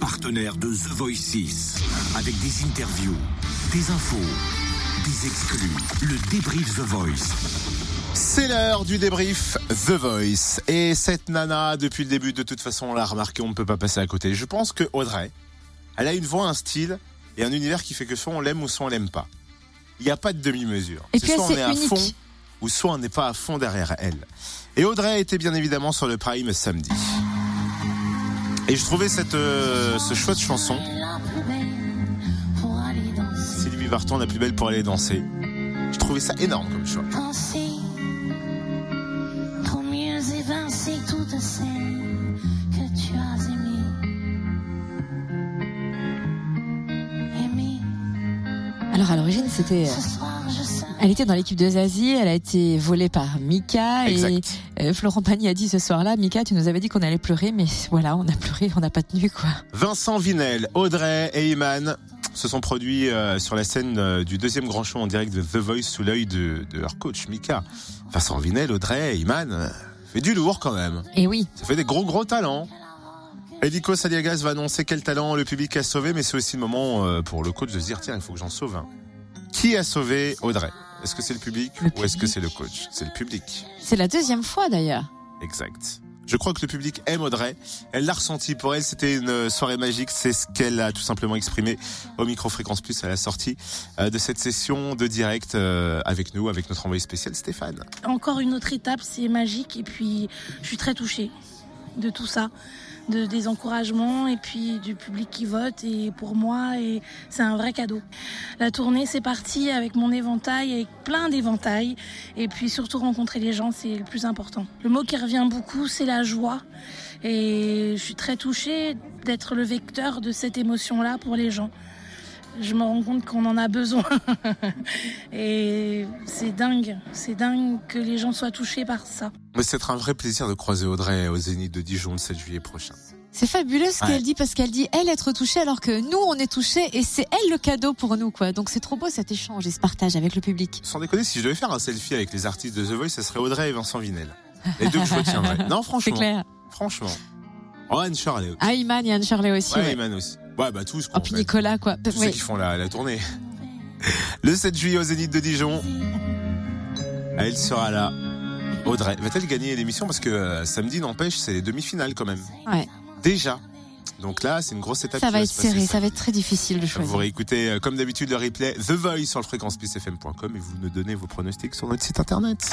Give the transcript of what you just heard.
partenaire de The Voice 6, avec des interviews, des infos, des exclus, le débrief The Voice. C'est l'heure du débrief The Voice. Et cette nana, depuis le début, de toute façon, on l'a remarqué, on ne peut pas passer à côté. Je pense que Audrey, elle a une voix, un style et un univers qui fait que soit on l'aime ou soit on l'aime pas. Il n'y a pas de demi-mesure. Et C'est puis soit on elle, est à unique. fond ou soit on n'est pas à fond derrière elle. Et Audrey était bien évidemment sur le Prime samedi. Et je trouvais cette, euh, ce choix de chanson, Sylvie Vartan, la plus belle pour aller danser. Je trouvais ça énorme comme choix. Alors à l'origine, c'était. euh, Elle était dans l'équipe de Zazie, elle a été volée par Mika et Exact. euh, Florent Pagny a dit ce soir-là, Mika, tu nous avais dit qu'on allait pleurer, mais voilà, on a pleuré, on n'a pas tenu quoi. Vincent Vinel, Audrey et Iman se sont produits euh, sur la scène euh, du deuxième grand show en direct de The Voice sous l'œil de, de leur coach Mika. Vincent Vinel, Audrey et Iman, fait du lourd quand même. Et oui, Ça fait des gros gros talents. Edico Saliagas va annoncer quel talent le public a sauvé, mais c'est aussi le moment pour le coach de se dire tiens, il faut que j'en sauve un. Qui a sauvé Audrey? Est-ce que c'est le public Le ou est-ce que c'est le coach? C'est le public. c'est la deuxième fois d'ailleurs. Exact. Je crois que le public aime Audrey. Elle l'a ressenti. Pour elle, c'était une soirée magique. C'est ce qu'elle a tout simplement exprimé au micro Fréquence Plus à la sortie euh, de cette session de direct euh, avec nous, avec notre envoyé spécial Stéphane. encore une autre étape, c'est magique. Et puis, je suis très touchée de tout ça, de, des encouragements et puis du public qui vote. Et pour moi, c'est un vrai cadeau. La tournée, c'est parti avec mon éventail, avec plein d'éventails. Et puis surtout rencontrer les gens, c'est le plus important. Le mot qui revient beaucoup, c'est la joie. Et je suis très touchée d'être le vecteur de cette émotion-là pour les gens. Je me rends compte qu'on en a besoin. Et c'est dingue, c'est dingue que les gens soient touchés par ça. Mais c'est un vrai plaisir de croiser Audrey au Zénith de Dijon le 7 juillet prochain. C'est fabuleux ce Ouais. qu'elle dit parce qu'elle dit elle être touchée alors que nous on est touchés et c'est elle le cadeau pour nous quoi. Donc c'est trop beau cet échange et ce partage avec le public. Sans déconner, si je devais faire un selfie avec les artistes de The Voice, ce serait Audrey et Vincent Vinel. Les deux que je retiendrais. Non, C'est franchement. clair. Franchement. Oh, Anne Charlie. Ah Iman et Anne Shirley aussi. Ouais, ouais. Iman aussi. Ouais, bah tous. Oh, quoi, puis en fait. Nicolas quoi. Tous ceux qui font la, la tournée. Le 7 juillet au Zénith de Dijon. Elle sera là. Audrey. Va-t-elle gagner l'émission? Parce que euh, samedi, n'empêche, c'est les demi-finales quand même. Ouais. Déjà. Donc là, c'est une grosse étape. Ça va être serré, ça va être très difficile de Vous choisir. réécoutez, euh, comme d'habitude, le replay The Voice sur le fréquenceplusfm.com et vous nous donnez vos pronostics sur notre site internet.